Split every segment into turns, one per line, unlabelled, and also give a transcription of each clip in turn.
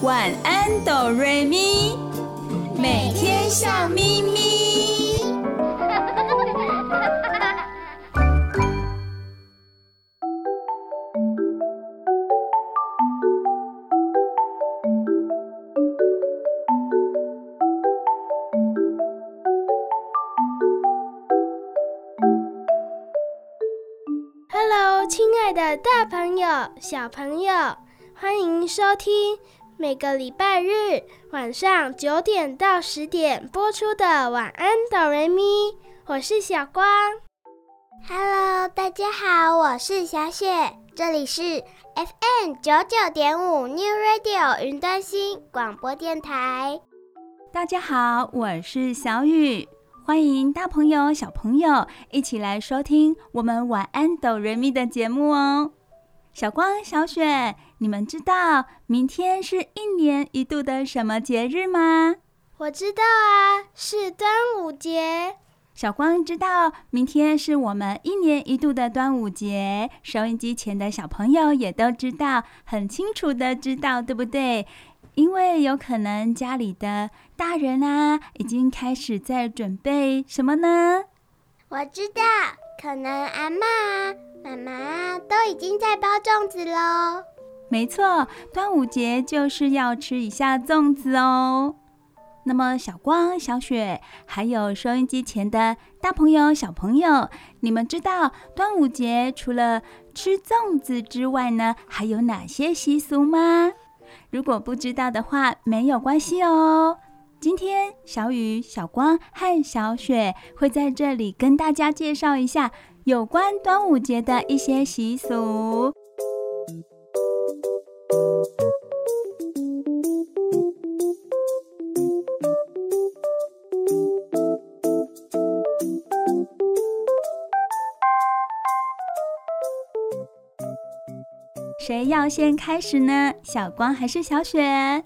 晚安哆瑞咪，每天笑眯眯。
Hello，亲爱的大朋友、小朋友，欢迎收听每个礼拜日晚上九点到十点播出的《晚安，哆瑞咪》。我是小光。
Hello，大家好，我是小雪，这里是 FM 九九点五 New Radio 云端新广播电台。
大家好，我是小雨。欢迎大朋友、小朋友一起来收听我们晚安哆瑞咪的节目哦。小光、小雪，你们知道明天是一年一度的什么节日吗？
我知道啊，是端午节。
小光知道明天是我们一年一度的端午节，收音机前的小朋友也都知道，很清楚的知道，对不对？因为有可能家里的大人啊，已经开始在准备什么呢？
我知道，可能阿嬷、妈妈都已经在包粽子喽。
没错，端午节就是要吃一下粽子哦。那么，小光、小雪，还有收音机前的大朋友、小朋友，你们知道端午节除了吃粽子之外呢，还有哪些习俗吗？如果不知道的话，没有关系哦。今天小雨、小光和小雪会在这里跟大家介绍一下有关端午节的一些习俗。要先开始呢？小光还是小雪？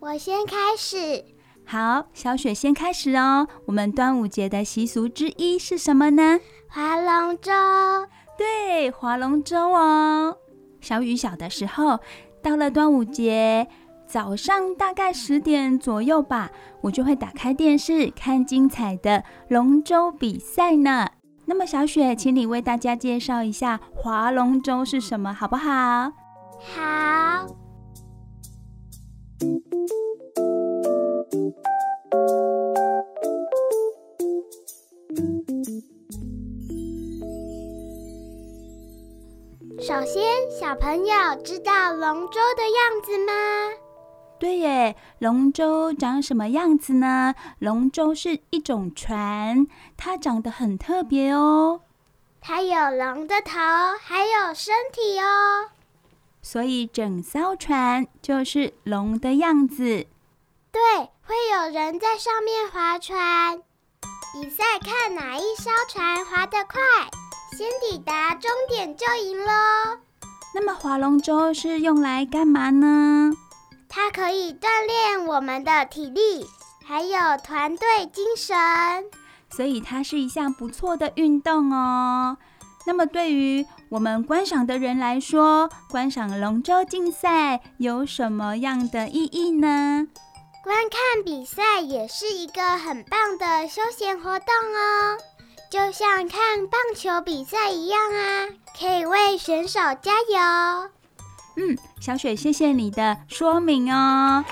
我先开始。
好，小雪先开始哦。我们端午节的习俗之一是什么呢？
划龙舟。
对，划龙舟哦。小雨小的时候，到了端午节早上大概十点左右吧，我就会打开电视看精彩的龙舟比赛呢。那么小雪，请你为大家介绍一下划龙舟是什么，好不好？
好。首先，小朋友知道龙舟的样子吗？
对耶，龙舟长什么样子呢？龙舟是一种船，它长得很特别哦。
它有龙的头，还有身体哦。
所以整艘船就是龙的样子。
对，会有人在上面划船，比赛看哪一艘船划得快，先抵达终点就赢喽。
那么划龙舟是用来干嘛呢？
它可以锻炼我们的体力，还有团队精神，
所以它是一项不错的运动哦。那么对于我们观赏的人来说，观赏龙舟竞赛有什么样的意义呢？
观看比赛也是一个很棒的休闲活动哦，就像看棒球比赛一样啊，可以为选手加油。
嗯，小雪，谢谢你的说明哦。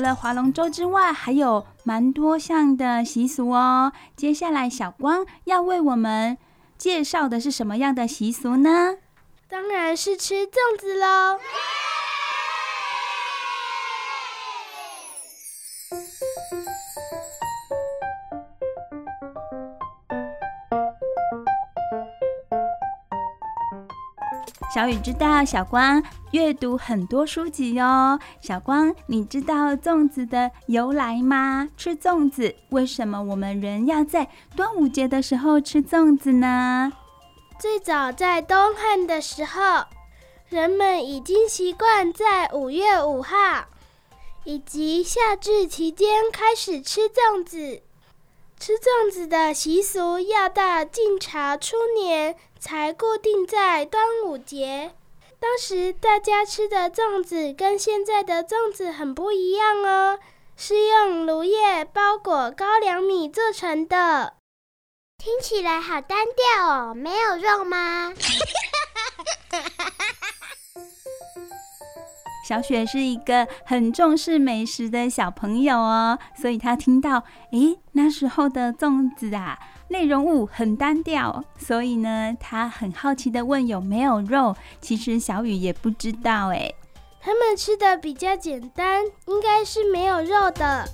除了划龙舟之外，还有蛮多项的习俗哦。接下来，小光要为我们介绍的是什么样的习俗呢？
当然是吃粽子喽！
小雨知道小光阅读很多书籍哟。小光，你知道粽子的由来吗？吃粽子，为什么我们人要在端午节的时候吃粽子呢？
最早在东汉的时候，人们已经习惯在五月五号，以及夏至期间开始吃粽子。吃粽子的习俗要到晋朝初年才固定在端午节。当时大家吃的粽子跟现在的粽子很不一样哦，是用芦叶包裹高粱米做成的。
听起来好单调哦，没有肉吗？
小雪是一个很重视美食的小朋友哦，所以她听到，诶，那时候的粽子啊，内容物很单调，所以呢，他很好奇的问有没有肉。其实小雨也不知道，诶，
他们吃的比较简单，应该是没有肉的。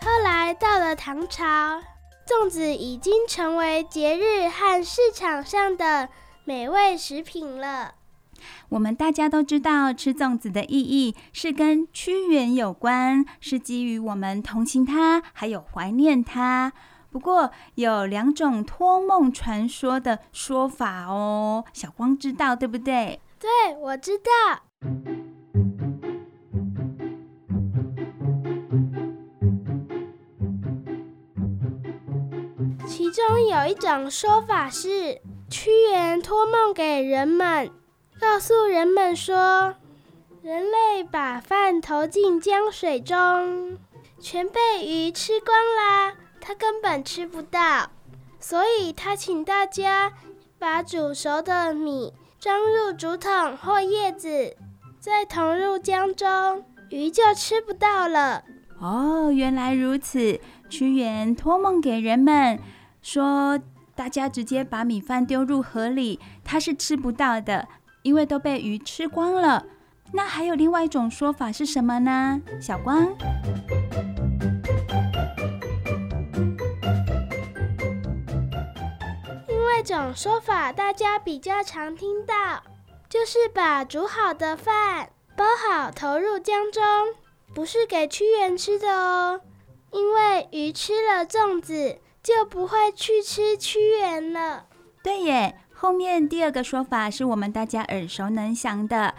后来到了唐朝。粽子已经成为节日和市场上的美味食品了。
我们大家都知道，吃粽子的意义是跟屈原有关，是基于我们同情他，还有怀念他。不过有两种托梦传说的说法哦，小光知道对不对？
对，我知道。其中有一种说法是，屈原托梦给人们，告诉人们说，人类把饭投进江水中，全被鱼吃光啦，他根本吃不到，所以他请大家把煮熟的米装入竹筒或叶子，再投入江中，鱼就吃不到了。
哦，原来如此，屈原托梦给人们。说大家直接把米饭丢入河里，他是吃不到的，因为都被鱼吃光了。那还有另外一种说法是什么呢？小光，
另外一种说法大家比较常听到，就是把煮好的饭包好投入江中，不是给屈原吃的哦，因为鱼吃了粽子。就不会去吃屈原了。
对耶，后面第二个说法是我们大家耳熟能详的，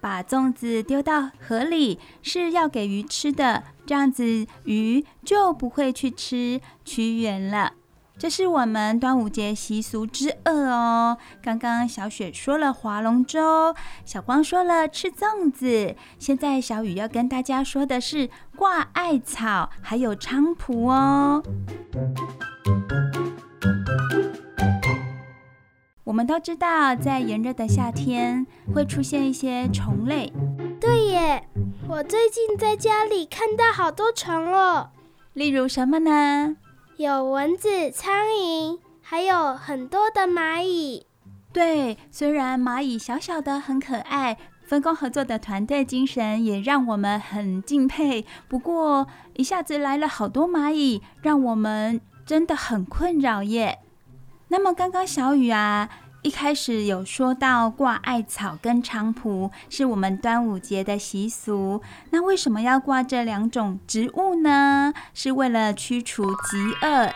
把粽子丢到河里是要给鱼吃的，这样子鱼就不会去吃屈原了。这是我们端午节习俗之二哦。刚刚小雪说了划龙舟，小光说了吃粽子，现在小雨要跟大家说的是挂艾草，还有菖蒲哦。我们都知道，在炎热的夏天会出现一些虫类。
对耶，我最近在家里看到好多虫哦。
例如什么呢？
有蚊子、苍蝇，还有很多的蚂蚁。
对，虽然蚂蚁小小的很可爱，分工合作的团队精神也让我们很敬佩。不过，一下子来了好多蚂蚁，让我们真的很困扰耶。那么，刚刚小雨啊，一开始有说到挂艾草跟菖蒲是我们端午节的习俗，那为什么要挂这两种植物呢？是为了驱除疾厄、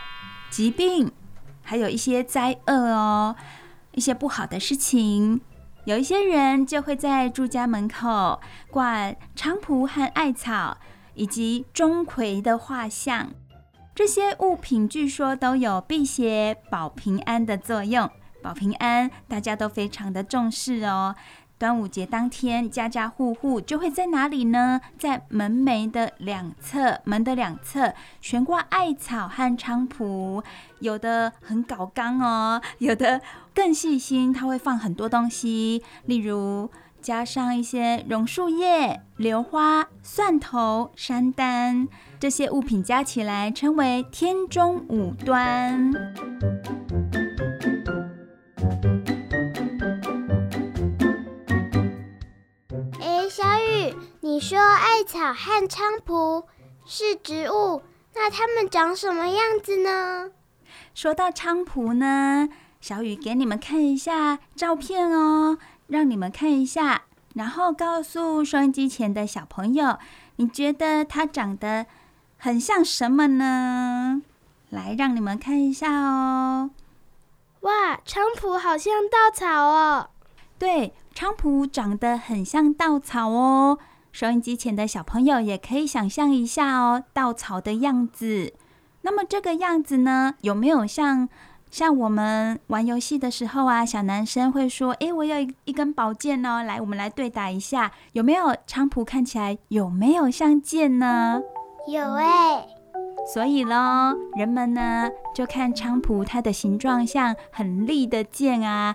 疾病，还有一些灾厄哦，一些不好的事情。有一些人就会在住家门口挂菖蒲和艾草，以及钟馗的画像。这些物品据说都有辟邪、保平安的作用。保平安，大家都非常的重视哦。端午节当天，家家户户就会在哪里呢？在门楣的两侧，门的两侧悬挂艾草和菖蒲。有的很搞刚哦，有的更细心，他会放很多东西，例如加上一些榕树叶、榴花、蒜头、山丹，这些物品加起来称为天中五端。
小雨你说艾草和菖蒲是植物，那它们长什么样子呢？
说到菖蒲呢，小雨给你们看一下照片哦，让你们看一下，然后告诉收音机前的小朋友，你觉得它长得很像什么呢？来，让你们看一下哦。
哇，菖蒲好像稻草哦。
对，菖蒲长得很像稻草哦。收音机前的小朋友也可以想象一下哦，稻草的样子。那么这个样子呢，有没有像像我们玩游戏的时候啊，小男生会说：“诶，我有一一根宝剑哦，来，我们来对打一下，有没有？”菖蒲看起来有没有像剑呢？
有诶。
所以咯，人们呢就看菖蒲它的形状像很利的剑啊，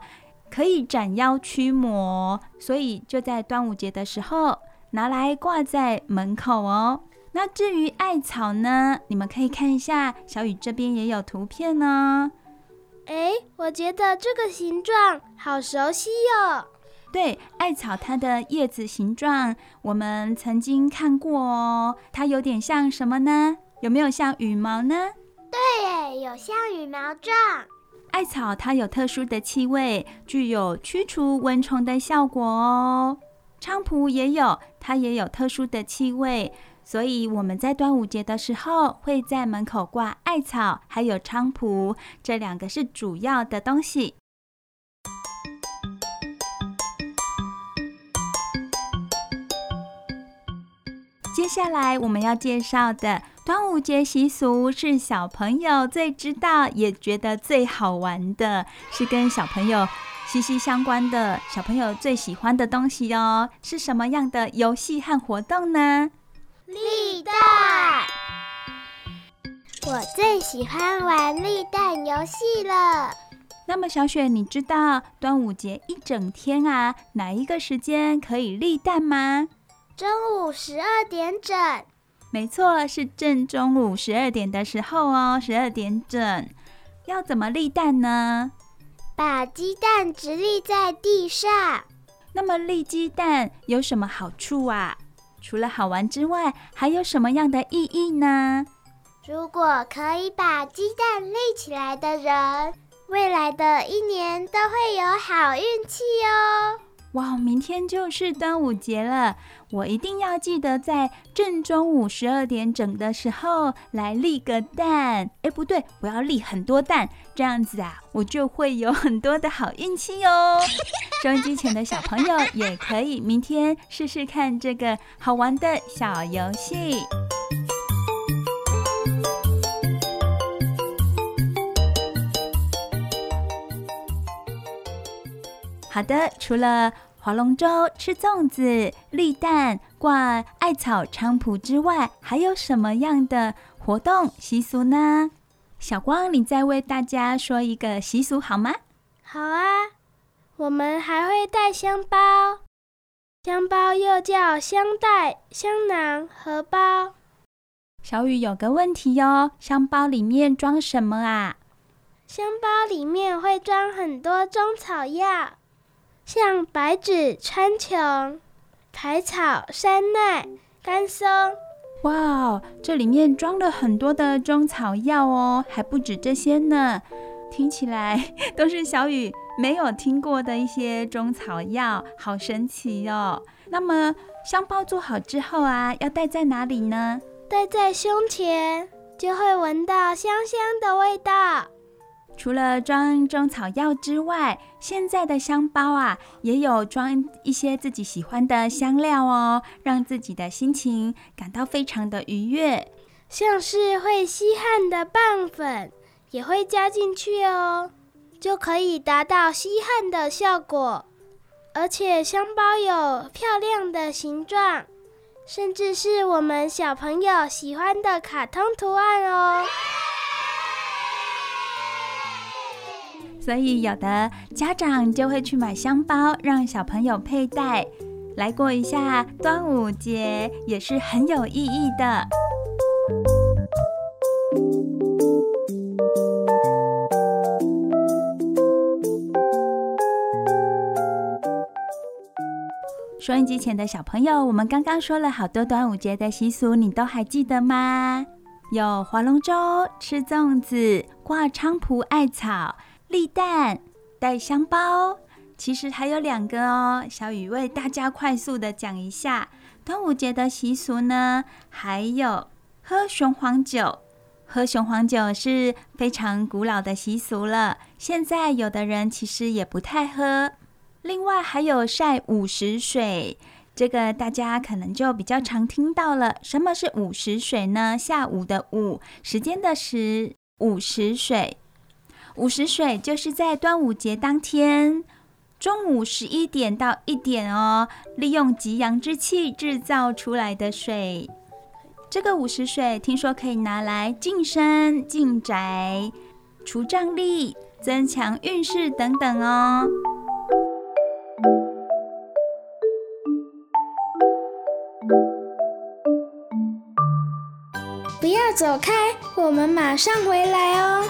可以斩妖驱魔，所以就在端午节的时候。拿来挂在门口哦。那至于艾草呢？你们可以看一下，小雨这边也有图片呢。
哎，我觉得这个形状好熟悉哟。
对，艾草它的叶子形状，我们曾经看过哦。它有点像什么呢？有没有像羽毛呢？
对，有像羽毛状。
艾草它有特殊的气味，具有驱除蚊虫的效果哦。菖蒲也有，它也有特殊的气味，所以我们在端午节的时候会在门口挂艾草，还有菖蒲，这两个是主要的东西。接下来我们要介绍的端午节习俗是小朋友最知道也觉得最好玩的，是跟小朋友。息息相关的小朋友最喜欢的东西哦，是什么样的游戏和活动呢？
立蛋！我最喜欢玩立蛋游戏了。
那么小雪，你知道端午节一整天啊，哪一个时间可以立蛋吗？
中午十二点整。
没错，是正中午十二点的时候哦，十二点整。要怎么立蛋呢？
把鸡蛋直立在地上。
那么立鸡蛋有什么好处啊？除了好玩之外，还有什么样的意义呢？
如果可以把鸡蛋立起来的人，未来的一年都会有好运气哦。
哇，明天就是端午节了，我一定要记得在正中午十二点整的时候来立个蛋。哎，不对，我要立很多蛋，这样子啊，我就会有很多的好运气哟。收音机前的小朋友也可以明天试试看这个好玩的小游戏。好的，除了划龙舟、吃粽子、立蛋、挂艾草、菖蒲之外，还有什么样的活动习俗呢？小光，你再为大家说一个习俗好吗？
好啊，我们还会带香包，香包又叫香袋、香囊、荷包。
小雨有个问题哟，香包里面装什么啊？
香包里面会装很多中草药。像白芷、川穹、苔草、山奈、甘松。
哇哦，这里面装了很多的中草药哦，还不止这些呢。听起来都是小雨没有听过的一些中草药，好神奇哦。那么香包做好之后啊，要戴在哪里呢？
戴在胸前，就会闻到香香的味道。
除了装中草药之外，现在的香包啊，也有装一些自己喜欢的香料哦，让自己的心情感到非常的愉悦。
像是会吸汗的棒粉，也会加进去哦，就可以达到吸汗的效果。而且香包有漂亮的形状，甚至是我们小朋友喜欢的卡通图案哦。
所以，有的家长就会去买香包，让小朋友佩戴，来过一下端午节，也是很有意义的。收音机前的小朋友，我们刚刚说了好多端午节的习俗，你都还记得吗？有划龙舟、吃粽子、挂菖蒲艾草。立蛋、带香包，其实还有两个哦。小雨为大家快速的讲一下端午节的习俗呢，还有喝雄黄酒。喝雄黄酒是非常古老的习俗了，现在有的人其实也不太喝。另外还有晒午时水，这个大家可能就比较常听到了。什么是午时水呢？下午的午，时间的时，午时水。午时水就是在端午节当天中午十一点到一点哦，利用极阳之气制造出来的水。这个午时水听说可以拿来净身、净宅、除障力、增强运势等等哦。
不要走开，我们马上回来哦。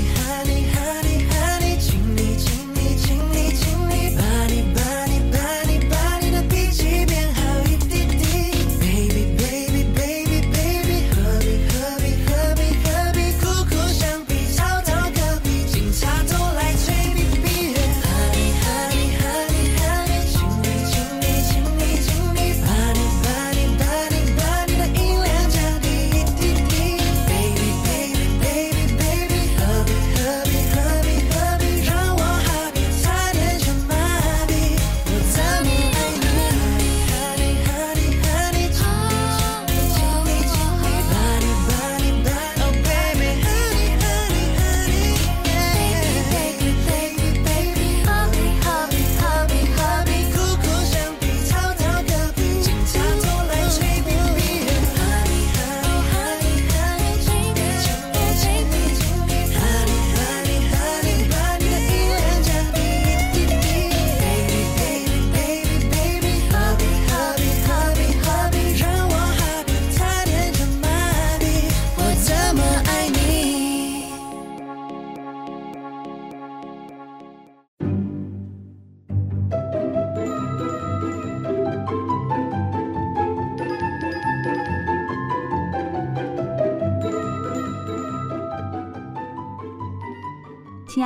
亲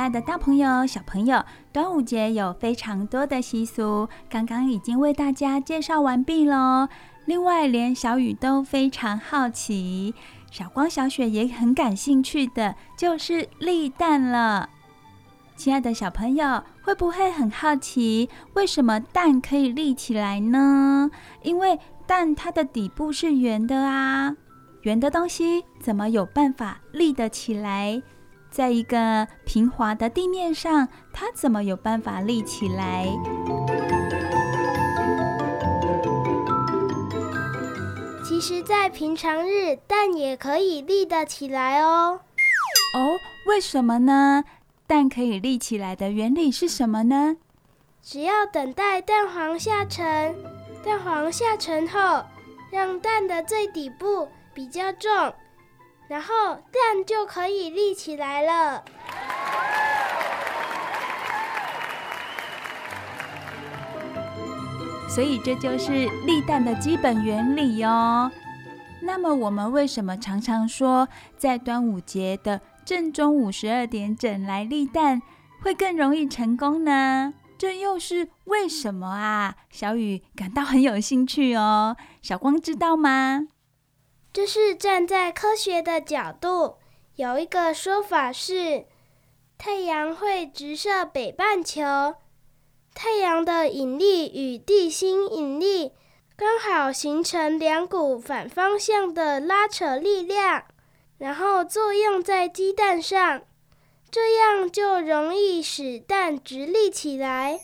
爱的大朋友、小朋友，端午节有非常多的习俗，刚刚已经为大家介绍完毕喽。另外，连小雨都非常好奇，小光、小雪也很感兴趣的，就是立蛋了。亲爱的小朋友，会不会很好奇，为什么蛋可以立起来呢？因为蛋它的底部是圆的啊，圆的东西怎么有办法立得起来？在一个平滑的地面上，它怎么有办法立起来？
其实，在平常日，蛋也可以立得起来哦。
哦，为什么呢？蛋可以立起来的原理是什么呢？
只要等待蛋黄下沉，蛋黄下沉后，让蛋的最底部比较重，然后蛋就可以立起来了。
所以这就是立蛋的基本原理哦。那么我们为什么常常说在端午节的正中午十二点整来立蛋会更容易成功呢？这又是为什么啊？小雨感到很有兴趣哦。小光知道吗？
这是站在科学的角度，有一个说法是，太阳会直射北半球，太阳的引力与地心引力刚好形成两股反方向的拉扯力量。然后作用在鸡蛋上，这样就容易使蛋直立起来。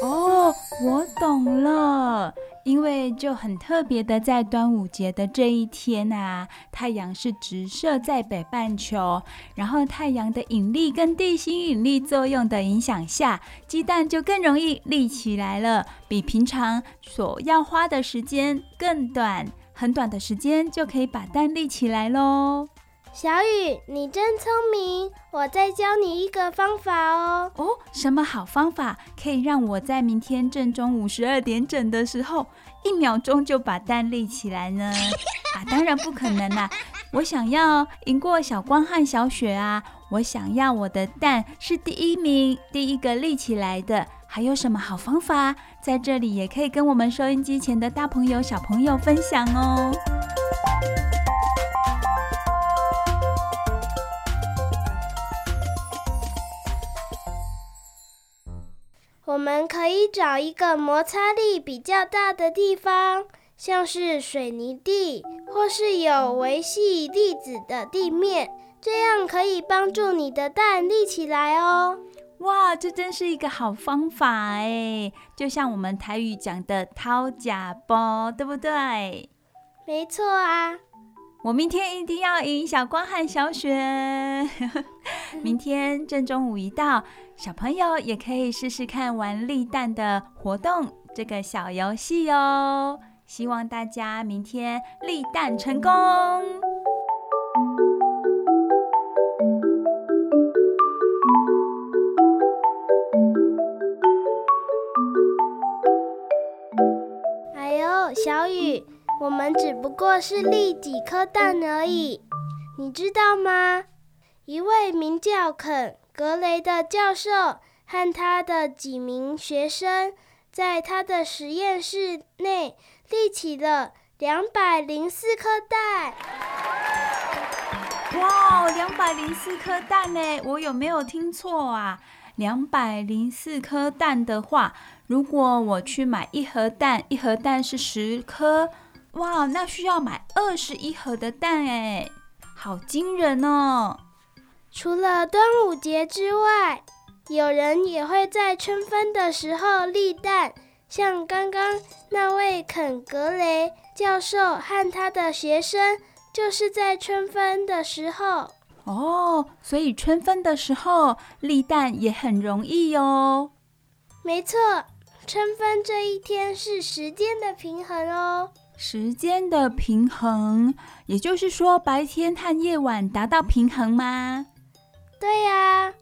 哦，我懂了，因为就很特别的，在端午节的这一天啊，太阳是直射在北半球，然后太阳的引力跟地心引力作用的影响下，鸡蛋就更容易立起来了，比平常所要花的时间更短。很短的时间就可以把蛋立起来喽。
小雨，你真聪明！我再教你一个方法哦。
哦，什么好方法可以让我在明天正中午十二点整的时候，一秒钟就把蛋立起来呢？啊，当然不可能啦！我想要赢过小光和小雪啊！我想要我的蛋是第一名，第一个立起来的。还有什么好方法？在这里也可以跟我们收音机前的大朋友、小朋友分享哦。
我们可以找一个摩擦力比较大的地方，像是水泥地，或是有维系粒子的地面，这样可以帮助你的蛋立起来哦。
哇，这真是一个好方法哎！就像我们台语讲的“掏假包”，对不对？
没错啊！
我明天一定要赢小光和小雪。明天正中午一到，小朋友也可以试试看玩立蛋的活动，这个小游戏哦。希望大家明天立蛋成功。
小雨，我们只不过是立几颗蛋而已，你知道吗？一位名叫肯·格雷的教授和他的几名学生，在他的实验室内立起了两百零四颗蛋。
哇，两百零四颗蛋呢？我有没有听错啊？两百零四颗蛋的话，如果我去买一盒蛋，一盒蛋是十颗，哇，那需要买二十一盒的蛋哎，好惊人哦！
除了端午节之外，有人也会在春分的时候立蛋，像刚刚那位肯格雷教授和他的学生，就是在春分的时候。
哦，所以春分的时候立蛋也很容易哦。
没错，春分这一天是时间的平衡哦。
时间的平衡，也就是说白天和夜晚达到平衡吗？
对呀。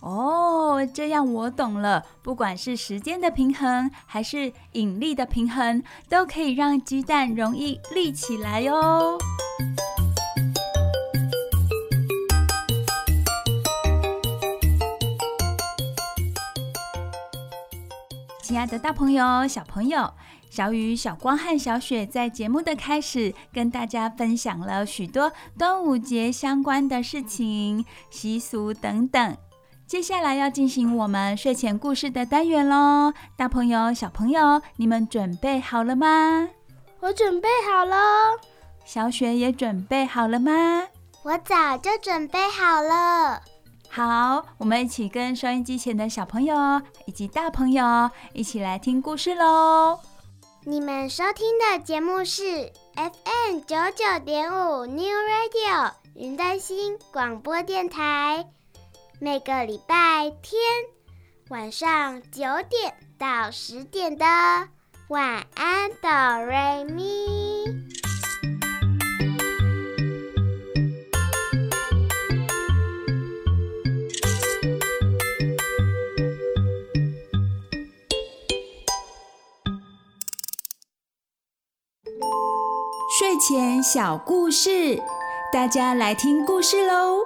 哦，这样我懂了。不管是时间的平衡，还是引力的平衡，都可以让鸡蛋容易立起来哦。亲爱的大朋友、小朋友，小雨、小光和小雪在节目的开始跟大家分享了许多端午节相关的事情、习俗等等。接下来要进行我们睡前故事的单元喽，大朋友、小朋友，你们准备好了吗？
我准备好了。
小雪也准备好了吗？
我早就准备好了。
好，我们一起跟收音机前的小朋友以及大朋友一起来听故事喽。
你们收听的节目是 FM 九九点五 New Radio 云端新广播电台，每个礼拜天晚上九点到十点的晚安哆瑞咪。
小故事，大家来听故事喽！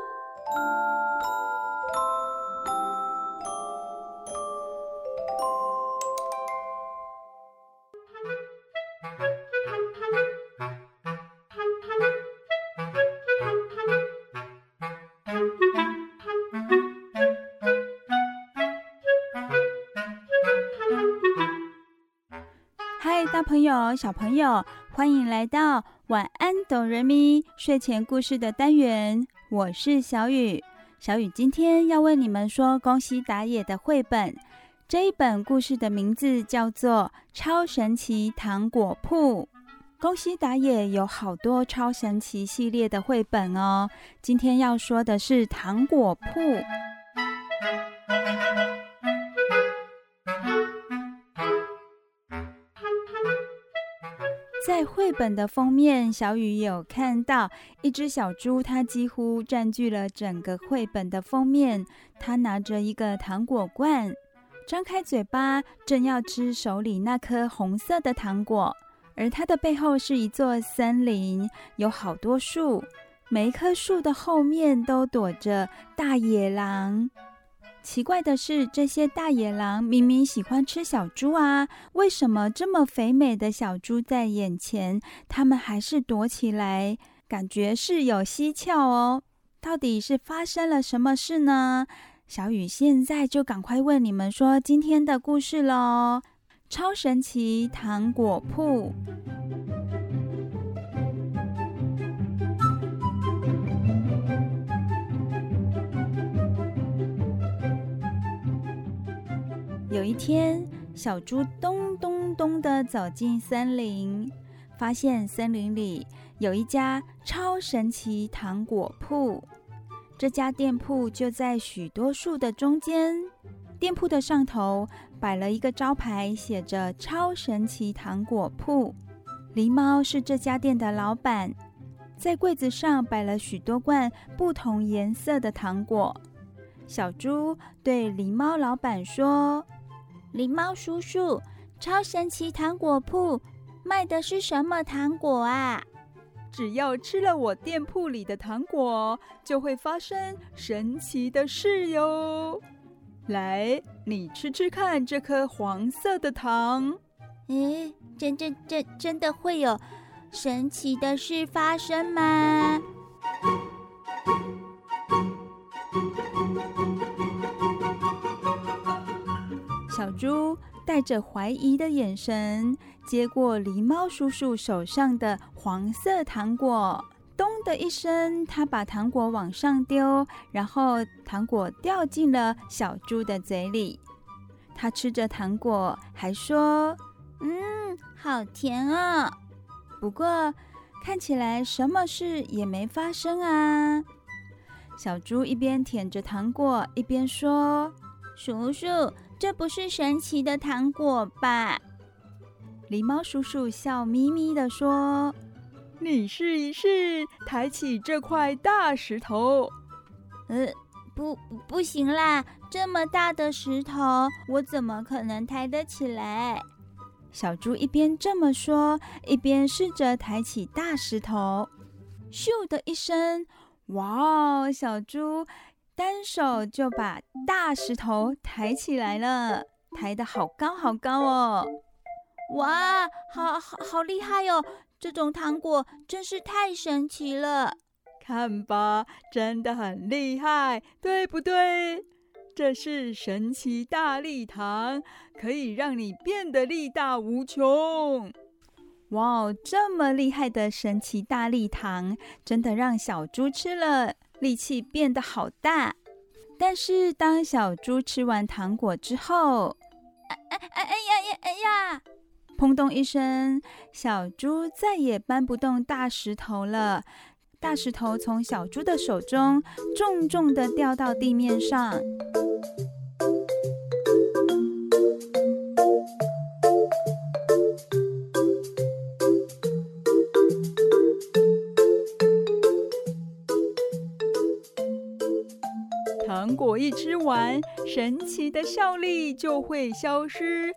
朋友、小朋友。欢迎来到晚安哆瑞咪睡前故事的单元，我是小雨。小雨今天要为你们说宫西达也的绘本，这一本故事的名字叫做《超神奇糖果铺》。宫西达也有好多超神奇系列的绘本哦，今天要说的是《糖果铺》。在绘本的封面，小雨有看到一只小猪，它几乎占据了整个绘本的封面。它拿着一个糖果罐，张开嘴巴，正要吃手里那颗红色的糖果。而它的背后是一座森林，有好多树，每一棵树的后面都躲着大野狼。奇怪的是，这些大野狼明明喜欢吃小猪啊，为什么这么肥美的小猪在眼前，他们还是躲起来？感觉是有蹊跷哦。到底是发生了什么事呢？小雨现在就赶快问你们说今天的故事喽！超神奇糖果铺。有一天，小猪咚咚咚地走进森林，发现森林里有一家超神奇糖果铺。这家店铺就在许多树的中间。店铺的上头摆了一个招牌，写着“超神奇糖果铺”。狸猫是这家店的老板，在柜子上摆了许多罐不同颜色的糖果。小猪对狸猫老板说。狸猫叔叔，超神奇糖果铺卖的是什么糖果啊？
只要吃了我店铺里的糖果，就会发生神奇的事哟。来，你吃吃看这颗黄色的糖。
诶，真真真真的会有神奇的事发生吗？小猪带着怀疑的眼神接过狸猫叔叔手上的黄色糖果，咚的一声，他把糖果往上丢，然后糖果掉进了小猪的嘴里。他吃着糖果，还说：“嗯，好甜啊！”不过看起来什么事也没发生啊。小猪一边舔着糖果，一边说：“叔叔。”这不是神奇的糖果吧？狸猫叔叔笑眯眯地说：“
你试一试，抬起这块大石头。”“
呃，不，不行啦，这么大的石头，我怎么可能抬得起来？”小猪一边这么说，一边试着抬起大石头。咻的一声，哇哦！小猪。单手就把大石头抬起来了，抬得好高好高哦！哇，好好好厉害哦！这种糖果真是太神奇了。
看吧，真的很厉害，对不对？这是神奇大力糖，可以让你变得力大无穷。
哇，这么厉害的神奇大力糖，真的让小猪吃了。力气变得好大，但是当小猪吃完糖果之后，哎哎哎哎呀呀哎呀！砰咚一声，小猪再也搬不动大石头了。大石头从小猪的手中重重的掉到地面上。
糖果一吃完，神奇的效力就会消失。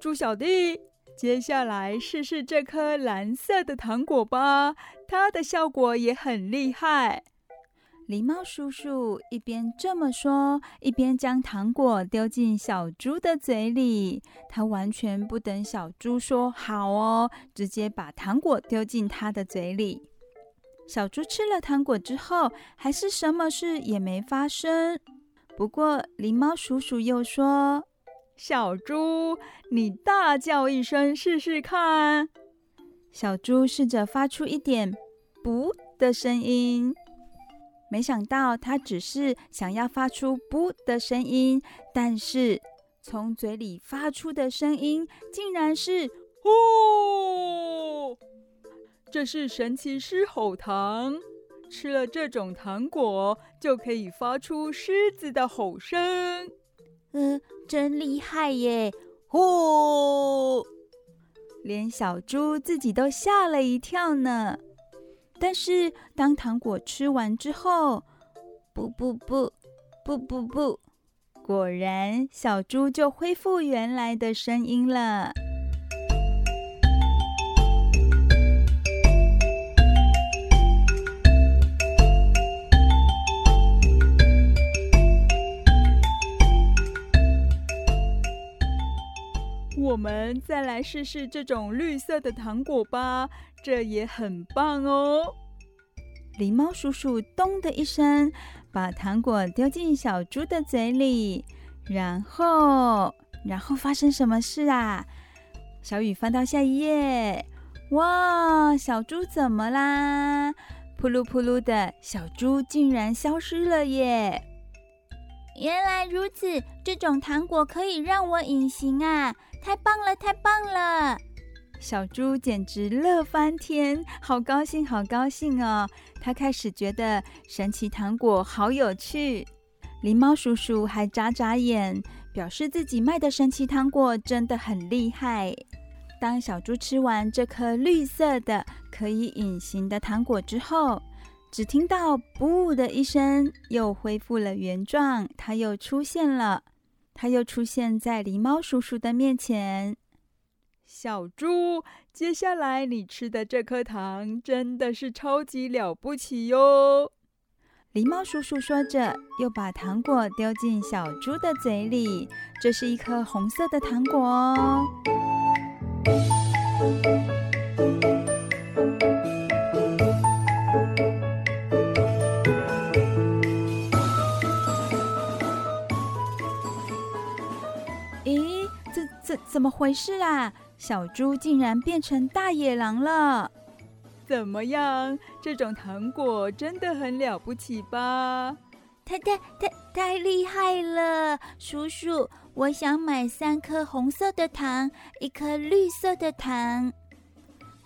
猪小弟，接下来试试这颗蓝色的糖果吧，它的效果也很厉害。
狸猫叔叔一边这么说，一边将糖果丢进小猪的嘴里。他完全不等小猪说“好哦”，直接把糖果丢进他的嘴里。小猪吃了糖果之后，还是什么事也没发生。不过，狸猫叔叔又说：“
小猪，你大叫一声试试看。”
小猪试着发出一点“噗”的声音，没想到它只是想要发出“噗”的声音，但是从嘴里发出的声音竟然是“呼”。
这是神奇狮吼糖，吃了这种糖果就可以发出狮子的吼声。
嗯，真厉害耶！呼！连小猪自己都吓了一跳呢。但是当糖果吃完之后，不不不，不不不，果然小猪就恢复原来的声音了。
我们再来试试这种绿色的糖果吧，这也很棒哦。
狸猫叔叔咚的一声，把糖果丢进小猪的嘴里，然后，然后发生什么事啊？小雨翻到下一页，哇，小猪怎么啦？噗噜噗噜的，小猪竟然消失了耶！原来如此，这种糖果可以让我隐形啊！太棒了，太棒了！小猪简直乐翻天，好高兴，好高兴哦！他开始觉得神奇糖果好有趣。狸猫叔叔还眨眨眼，表示自己卖的神奇糖果真的很厉害。当小猪吃完这颗绿色的可以隐形的糖果之后，只听到“噗”的一声，又恢复了原状，它又出现了。他又出现在狸猫叔叔的面前。
小猪，接下来你吃的这颗糖真的是超级了不起哟！
狸猫叔叔说着，又把糖果丢进小猪的嘴里。这是一颗红色的糖果哦。怎怎么回事啊？小猪竟然变成大野狼了！
怎么样？这种糖果真的很了不起吧？
太太太太厉害了！叔叔，我想买三颗红色的糖，一颗绿色的糖。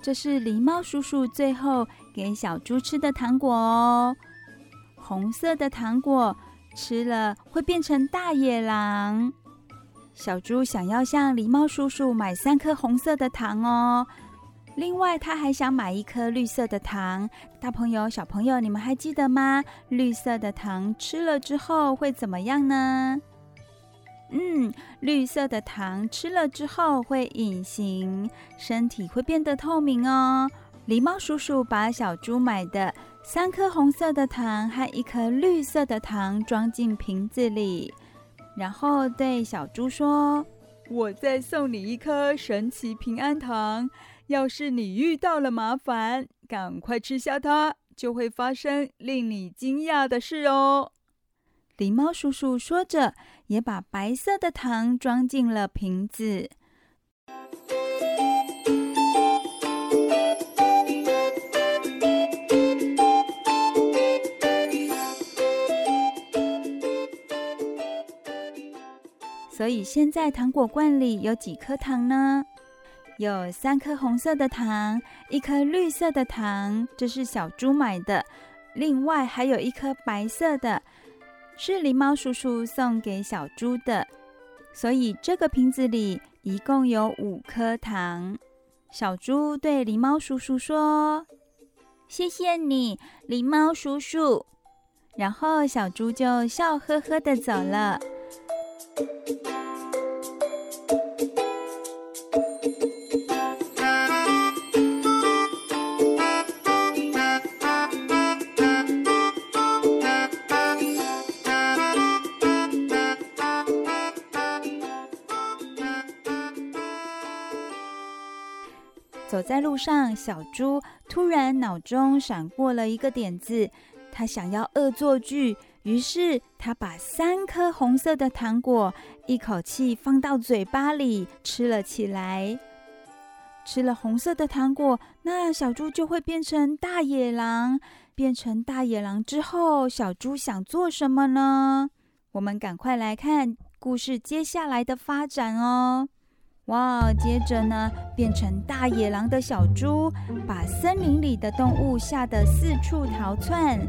这是狸猫叔叔最后给小猪吃的糖果哦。红色的糖果吃了会变成大野狼。小猪想要向狸猫叔叔买三颗红色的糖哦，另外他还想买一颗绿色的糖。大朋友、小朋友，你们还记得吗？绿色的糖吃了之后会怎么样呢？嗯，绿色的糖吃了之后会隐形，身体会变得透明哦。狸猫叔叔把小猪买的三颗红色的糖和一颗绿色的糖装进瓶子里。然后对小猪说：“
我再送你一颗神奇平安糖，要是你遇到了麻烦，赶快吃下它，就会发生令你惊讶的事哦。”
狸猫叔叔说着，也把白色的糖装进了瓶子。所以现在糖果罐里有几颗糖呢？有三颗红色的糖，一颗绿色的糖，这是小猪买的。另外还有一颗白色的，是狸猫叔叔送给小猪的。所以这个瓶子里一共有五颗糖。小猪对狸猫叔叔说：“谢谢你，狸猫叔叔。”然后小猪就笑呵呵地走了。走在路上，小猪突然脑中闪过了一个点子，他想要恶作剧，于是他把三颗红色的糖果一口气放到嘴巴里吃了起来。吃了红色的糖果，那小猪就会变成大野狼。变成大野狼之后，小猪想做什么呢？我们赶快来看故事接下来的发展哦。哇！接着呢，变成大野狼的小猪，把森林里的动物吓得四处逃窜。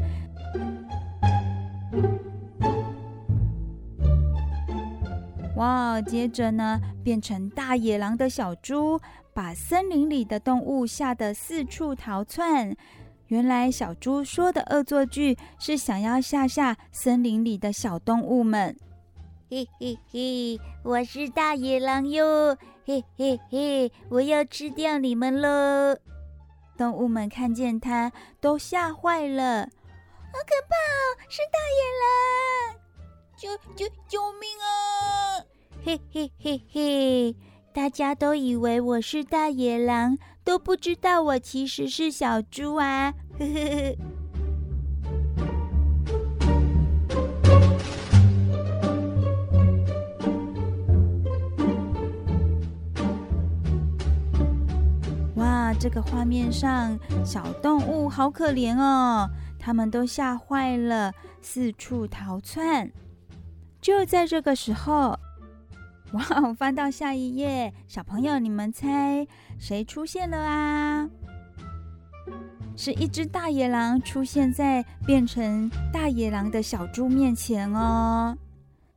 哇！接着呢，变成大野狼的小猪，把森林里的动物吓得四处逃窜。原来小猪说的恶作剧是想要吓吓森林里的小动物们。
嘿嘿嘿，我是大野狼哟！嘿嘿嘿，我要吃掉你们喽！
动物们看见它，都吓坏了。
好可怕哦，是大野狼！救救救命啊！
嘿嘿嘿嘿，大家都以为我是大野狼，都不知道我其实是小猪啊！呵呵呵。这个画面上，小动物好可怜哦，他们都吓坏了，四处逃窜。就在这个时候，哇！翻到下一页，小朋友，你们猜谁出现了啊？是一只大野狼出现在变成大野狼的小猪面前哦。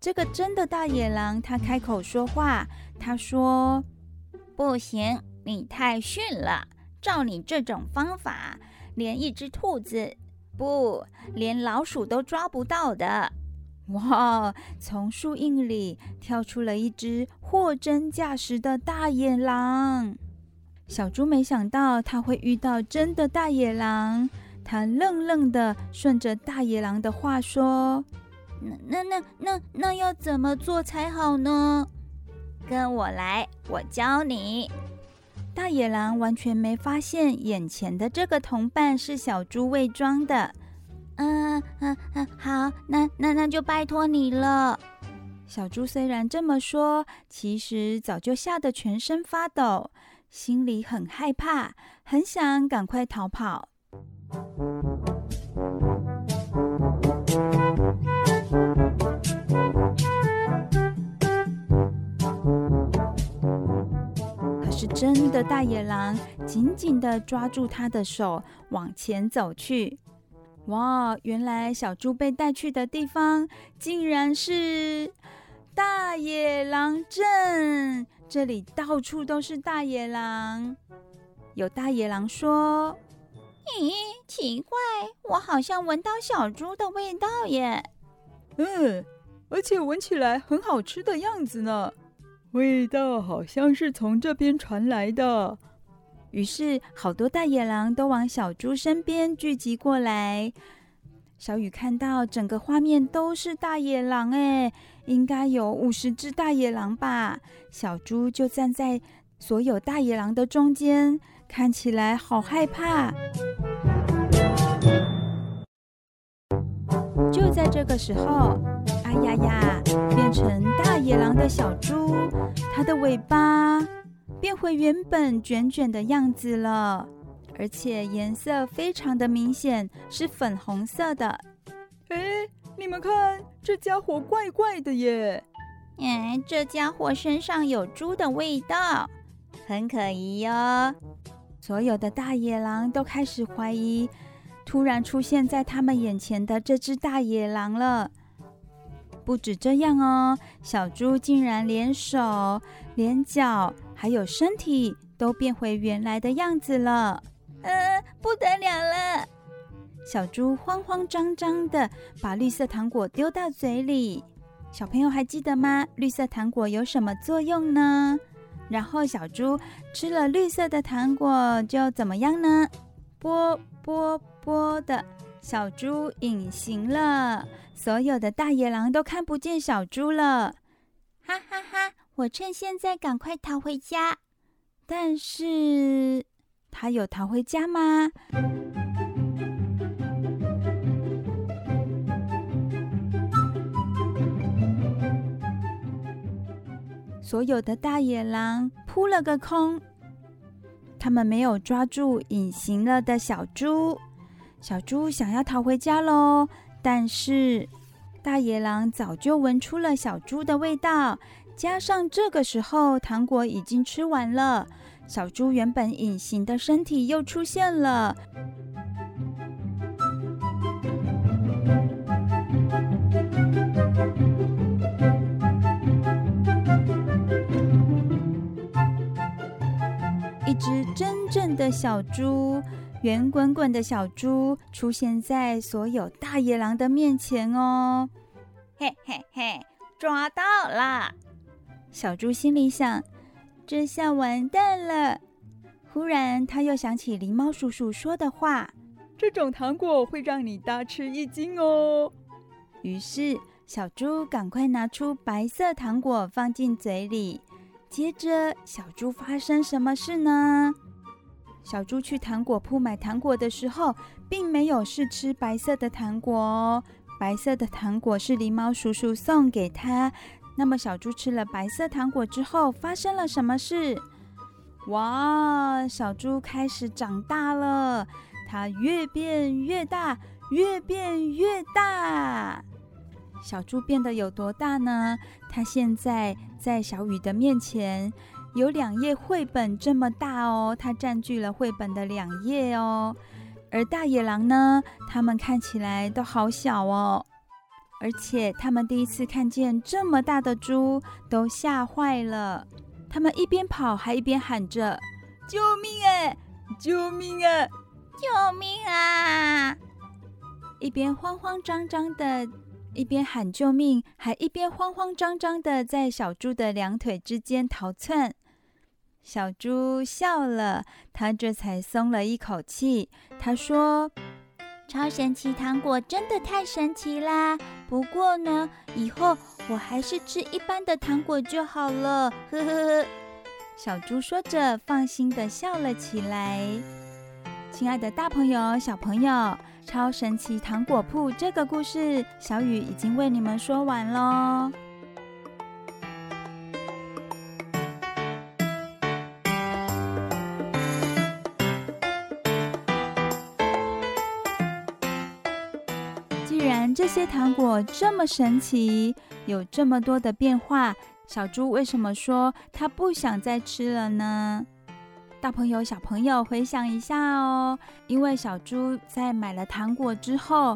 这个真的大野狼，他开口说话，他说：“
不行，你太逊了。”照你这种方法，连一只兔子，不，连老鼠都抓不到的。
哇！从树荫里跳出了一只货真价实的大野狼。小猪没想到他会遇到真的大野狼，他愣愣的顺着大野狼的话说：“
那、那、那、那、那要怎么做才好呢？跟我来，我教你。”
大野狼完全没发现眼前的这个同伴是小猪伪装的。
嗯嗯嗯，好，那那那就拜托你了。
小猪虽然这么说，其实早就吓得全身发抖，心里很害怕，很想赶快逃跑。真的大野狼，紧紧地抓住他的手，往前走去。哇！原来小猪被带去的地方，竟然是大野狼镇。这里到处都是大野狼。有大野狼说：“
咦，奇怪，我好像闻到小猪的味道耶。”
嗯，而且闻起来很好吃的样子呢。味道好像是从这边传来的，
于是好多大野狼都往小猪身边聚集过来。小雨看到整个画面都是大野狼，哎，应该有五十只大野狼吧？小猪就站在所有大野狼的中间，看起来好害怕。就在这个时候。哎呀呀！变成大野狼的小猪，它的尾巴变回原本卷卷的样子了，而且颜色非常的明显，是粉红色的。
哎，你们看，这家伙怪怪的耶！
哎，这家伙身上有猪的味道。很可疑哟。
所有的大野狼都开始怀疑突然出现在他们眼前的这只大野狼了。不止这样哦，小猪竟然连手、连脚，还有身体都变回原来的样子了。
呃，不得了了！
小猪慌慌张张的把绿色糖果丢到嘴里。小朋友还记得吗？绿色糖果有什么作用呢？然后小猪吃了绿色的糖果就怎么样呢？啵啵啵的，小猪隐形了，所有的大野狼都看不见小猪了。
哈哈哈！我趁现在赶快逃回家。
但是，他有逃回家吗？所有的大野狼扑了个空，他们没有抓住隐形了的小猪。小猪想要逃回家喽，但是大野狼早就闻出了小猪的味道，加上这个时候糖果已经吃完了，小猪原本隐形的身体又出现了。一只真正的小猪，圆滚滚的小猪出现在所有大野狼的面前哦！
嘿嘿嘿，抓到啦！
小猪心里想：这下完蛋了。忽然，他又想起狸猫叔叔说的话：“
这种糖果会让你大吃一惊哦。”
于是，小猪赶快拿出白色糖果放进嘴里。接着，小猪发生什么事呢？小猪去糖果铺买糖果的时候，并没有试吃白色的糖果哦。白色的糖果是狸猫叔叔送给他。那么，小猪吃了白色糖果之后，发生了什么事？哇！小猪开始长大了，它越变越大，越变越大。小猪变得有多大呢？它现在在小雨的面前，有两页绘本这么大哦。它占据了绘本的两页哦。而大野狼呢？它们看起来都好小哦。而且它们第一次看见这么大的猪，都吓坏了。它们一边跑还一边喊着：“救命啊！救命啊！
救命啊！”
一边慌慌张张的。一边喊救命，还一边慌慌张张的在小猪的两腿之间逃窜。小猪笑了，他这才松了一口气。他说：“
超神奇糖果真的太神奇啦！不过呢，以后我还是吃一般的糖果就好了。”呵呵呵。
小猪说着，放心的笑了起来。亲爱的大朋友、小朋友。超神奇糖果铺这个故事，小雨已经为你们说完喽。这些糖果这么神奇，有这么多的变化，小猪为什么说他不想再吃了呢？大朋友、小朋友，回想一下哦。因为小猪在买了糖果之后，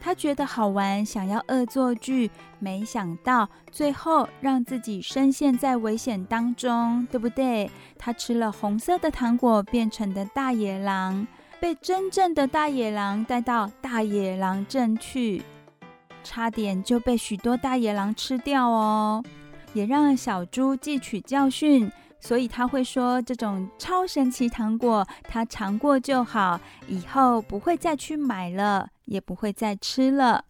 他觉得好玩，想要恶作剧，没想到最后让自己深陷在危险当中，对不对？他吃了红色的糖果变成的大野狼，被真正的大野狼带到大野狼镇去，差点就被许多大野狼吃掉哦，也让小猪汲取教训。所以他会说，这种超神奇糖果，他尝过就好，以后不会再去买了，也不会再吃了。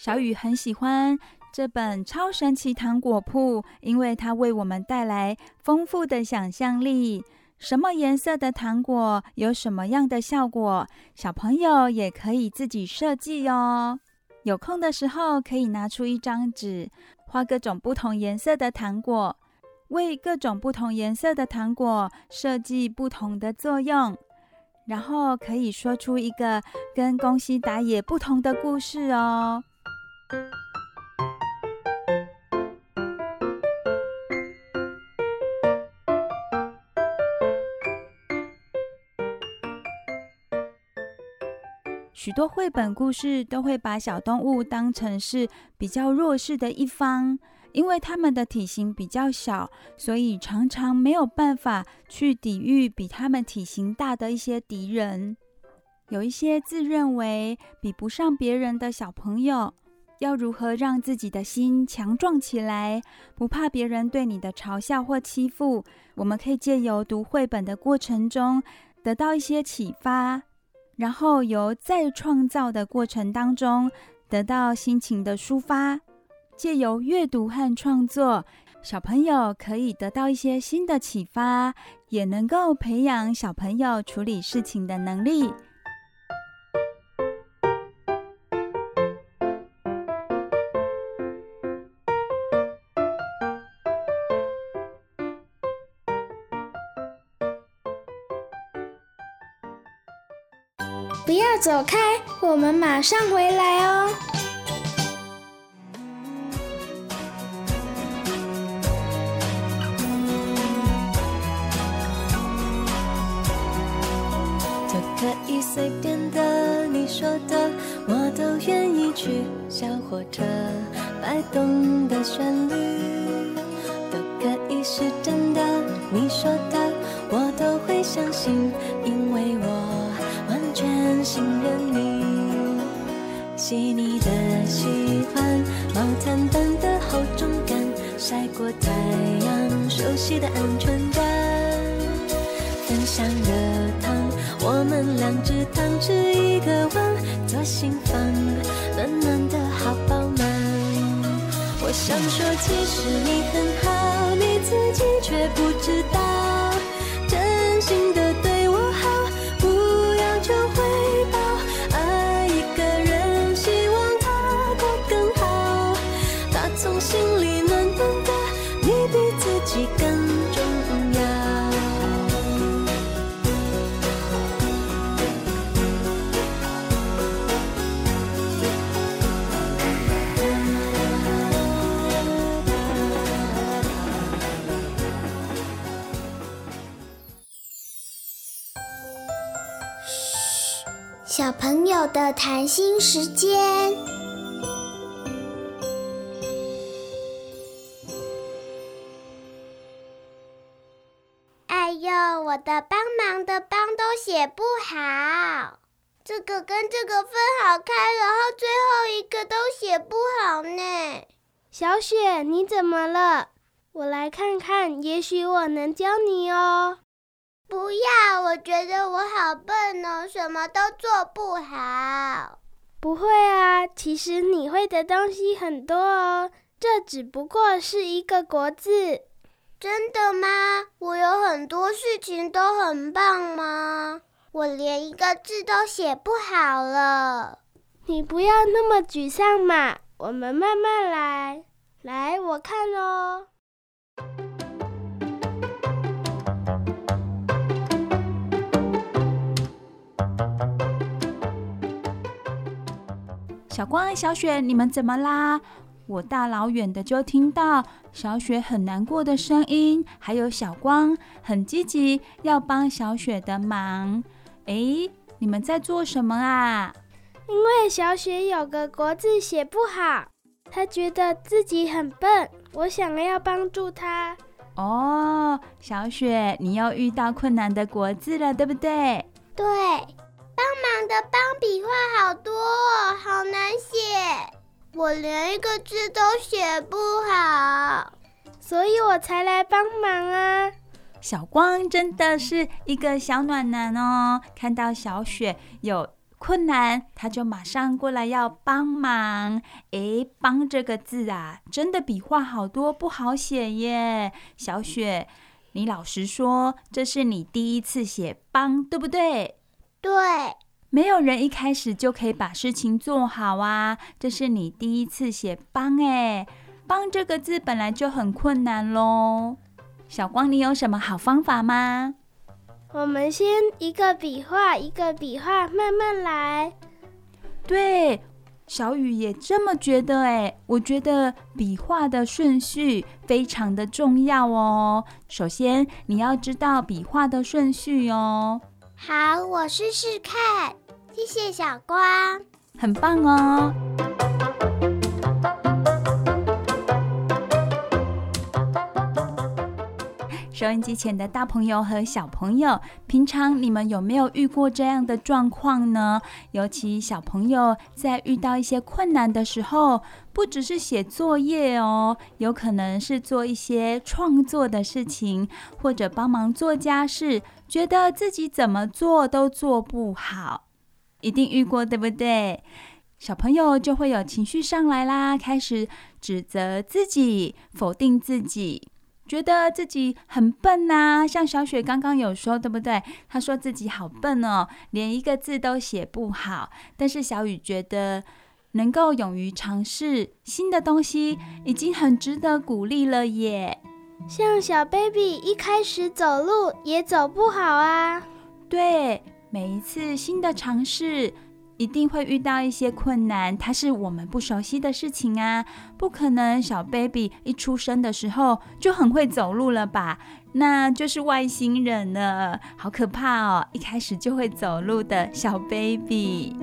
小雨很喜欢这本《超神奇糖果铺》，因为它为我们带来丰富的想象力。什么颜色的糖果有什么样的效果？小朋友也可以自己设计哦。有空的时候可以拿出一张纸，画各种不同颜色的糖果，为各种不同颜色的糖果设计不同的作用，然后可以说出一个跟宫西达也不同的故事哦。许多绘本故事都会把小动物当成是比较弱势的一方，因为它们的体型比较小，所以常常没有办法去抵御比它们体型大的一些敌人。有一些自认为比不上别人的小朋友，要如何让自己的心强壮起来，不怕别人对你的嘲笑或欺负？我们可以借由读绘本的过程中得到一些启发。然后由再创造的过程当中得到心情的抒发，借由阅读和创作，小朋友可以得到一些新的启发，也能够培养小朋友处理事情的能力。
走开，我们马上回来哦。
都可以随便的，你说的我都愿意去。小火车摆动的旋律，都可以是真的，你说淡淡的厚重感，晒过太阳，熟悉的安全感。分享热汤，我们两只汤匙一个碗，左心房，暖暖的好饱满。我想说，其实你很好，你自己却不知道，
朋友的谈心时间。哎呦，我的帮忙的帮都写不好，这个跟这个分好开，然后最后一个都写不好呢。
小雪，你怎么了？我来看看，也许我能教你哦。
不要，我觉得我好笨哦，什么都做不好。
不会啊，其实你会的东西很多哦，这只不过是一个国字。
真的吗？我有很多事情都很棒吗？我连一个字都写不好了。
你不要那么沮丧嘛，我们慢慢来。来，我看哦。
小光、小雪，你们怎么啦？我大老远的就听到小雪很难过的声音，还有小光很积极要帮小雪的忙。诶，你们在做什么啊？
因为小雪有个国字写不好，她觉得自己很笨，我想要帮助她。
哦，小雪，你又遇到困难的国字了，对不对？
对。帮忙的帮笔画好多哦，好难写，我连一个字都写不好，
所以我才来帮忙啊。
小光真的是一个小暖男哦，看到小雪有困难，他就马上过来要帮忙。诶，帮这个字啊，真的笔画好多，不好写耶。小雪，你老实说，这是你第一次写帮，对不对？
对，
没有人一开始就可以把事情做好啊！这是你第一次写“帮”哎，“帮”这个字本来就很困难喽。小光，你有什么好方法吗？
我们先一个笔画一个笔画，慢慢来。
对，小雨也这么觉得哎。我觉得笔画的顺序非常的重要哦。首先，你要知道笔画的顺序哦。
好，我试试看。谢谢小光，
很棒哦。收音机前的大朋友和小朋友，平常你们有没有遇过这样的状况呢？尤其小朋友在遇到一些困难的时候，不只是写作业哦，有可能是做一些创作的事情，或者帮忙做家事，觉得自己怎么做都做不好，一定遇过，对不对？小朋友就会有情绪上来啦，开始指责自己，否定自己。觉得自己很笨呐，像小雪刚刚有说，对不对？她说自己好笨哦，连一个字都写不好。但是小雨觉得，能够勇于尝试新的东西，已经很值得鼓励了耶。
像小 baby 一开始走路也走不好啊。
对，每一次新的尝试。一定会遇到一些困难，它是我们不熟悉的事情啊，不可能小 baby 一出生的时候就很会走路了吧？那就是外星人了，好可怕哦！一开始就会走路的小 baby。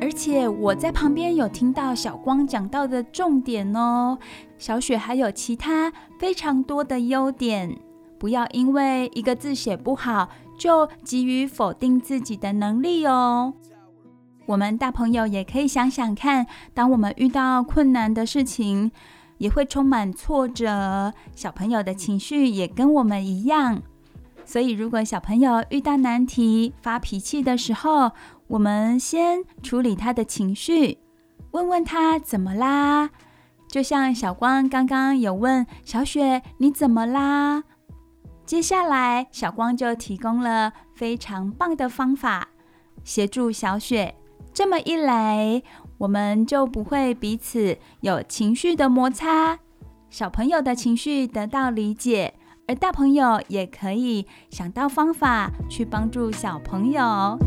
而且我在旁边有听到小光讲到的重点哦，小雪还有其他非常多的优点。不要因为一个字写不好就急于否定自己的能力哦。我们大朋友也可以想想看，当我们遇到困难的事情，也会充满挫折。小朋友的情绪也跟我们一样，所以如果小朋友遇到难题发脾气的时候，我们先处理他的情绪，问问他怎么啦。就像小光刚刚有问小雪，你怎么啦？接下来，小光就提供了非常棒的方法，协助小雪。这么一来，我们就不会彼此有情绪的摩擦，小朋友的情绪得到理解，而大朋友也可以想到方法去帮助小朋友。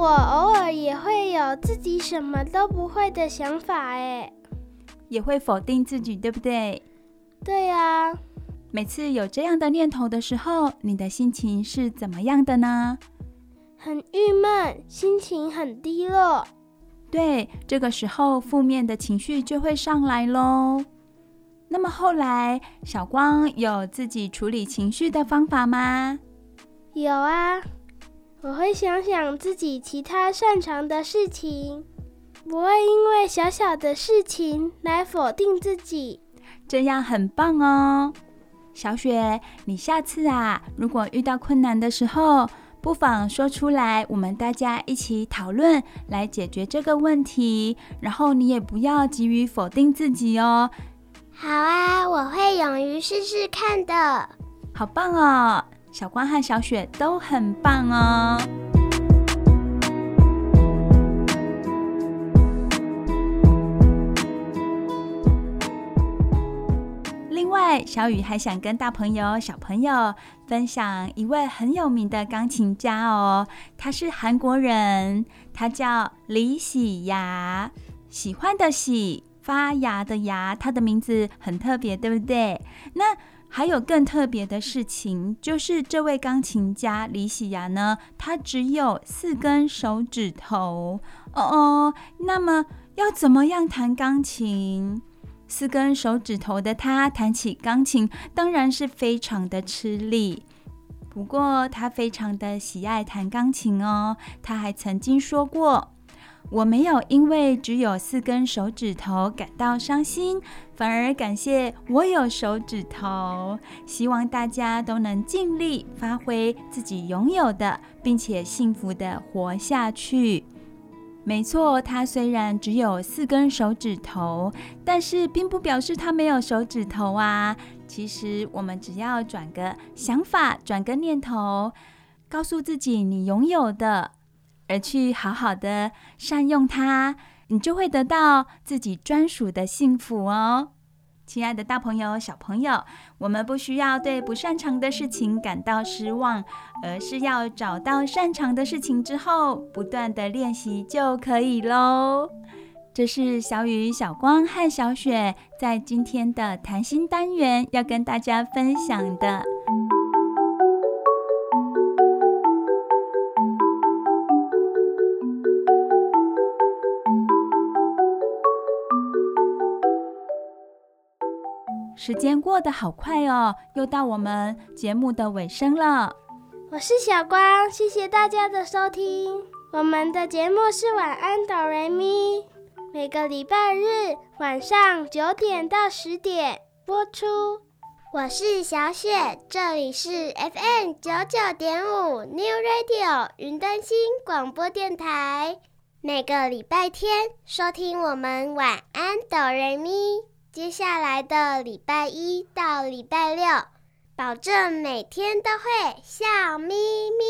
我偶尔也会有自己什么都不会的想法，哎，
也会否定自己，对不对？
对呀。
每次有这样的念头的时候，你的心情是怎么样的呢？
很郁闷，心情很低落。
对，这个时候负面的情绪就会上来喽。那么后来，小光有自己处理情绪的方法吗？
有啊。我会想想自己其他擅长的事情，不会因为小小的事情来否定自己，
这样很棒哦。小雪，你下次啊，如果遇到困难的时候，不妨说出来，我们大家一起讨论来解决这个问题。然后你也不要急于否定自己哦。
好啊，我会勇于试试看的。
好棒哦！小光和小雪都很棒哦。另外，小雨还想跟大朋友、小朋友分享一位很有名的钢琴家哦。他是韩国人，他叫李喜牙，喜欢的喜，发芽的芽。他的名字很特别，对不对？那还有更特别的事情，就是这位钢琴家李喜芽呢，他只有四根手指头哦哦。那么要怎么样弹钢琴？四根手指头的他弹起钢琴，当然是非常的吃力。不过他非常的喜爱弹钢琴哦，他还曾经说过。我没有因为只有四根手指头感到伤心，反而感谢我有手指头。希望大家都能尽力发挥自己拥有的，并且幸福地活下去。没错，它虽然只有四根手指头，但是并不表示它没有手指头啊。其实，我们只要转个想法，转个念头，告诉自己你拥有的，而去好好的善用它，你就会得到自己专属的幸福哦。亲爱的大朋友、小朋友，我们不需要对不擅长的事情感到失望，而是要找到擅长的事情之后，不断的练习就可以喽。这是小雨、小光和小雪在今天的谈心单元要跟大家分享的。时间过得好快哦，又到我们节目的尾声了。
我是小光，谢谢大家的收听。我们的节目是晚安哆瑞咪，每个礼拜日晚上九点到十点播出。
我是小雪，这里是 FM 九九点五 New Radio 云端新广播电台。每个礼拜天收听我们晚安哆瑞咪。接下来的礼拜一到礼拜六，保证每天都会笑眯眯。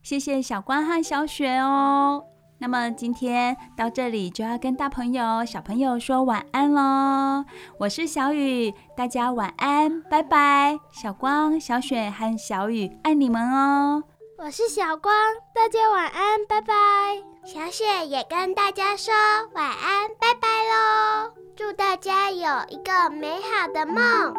谢谢小光和小雪哦。那么今天到这里就要跟大朋友、小朋友说晚安喽。我是小雨，大家晚安，拜拜。小光、小雪和小雨，爱你们哦。
我是小光，大家晚安，拜拜。
小雪也跟大家说晚安，拜拜喽。祝大家有一个美好的梦。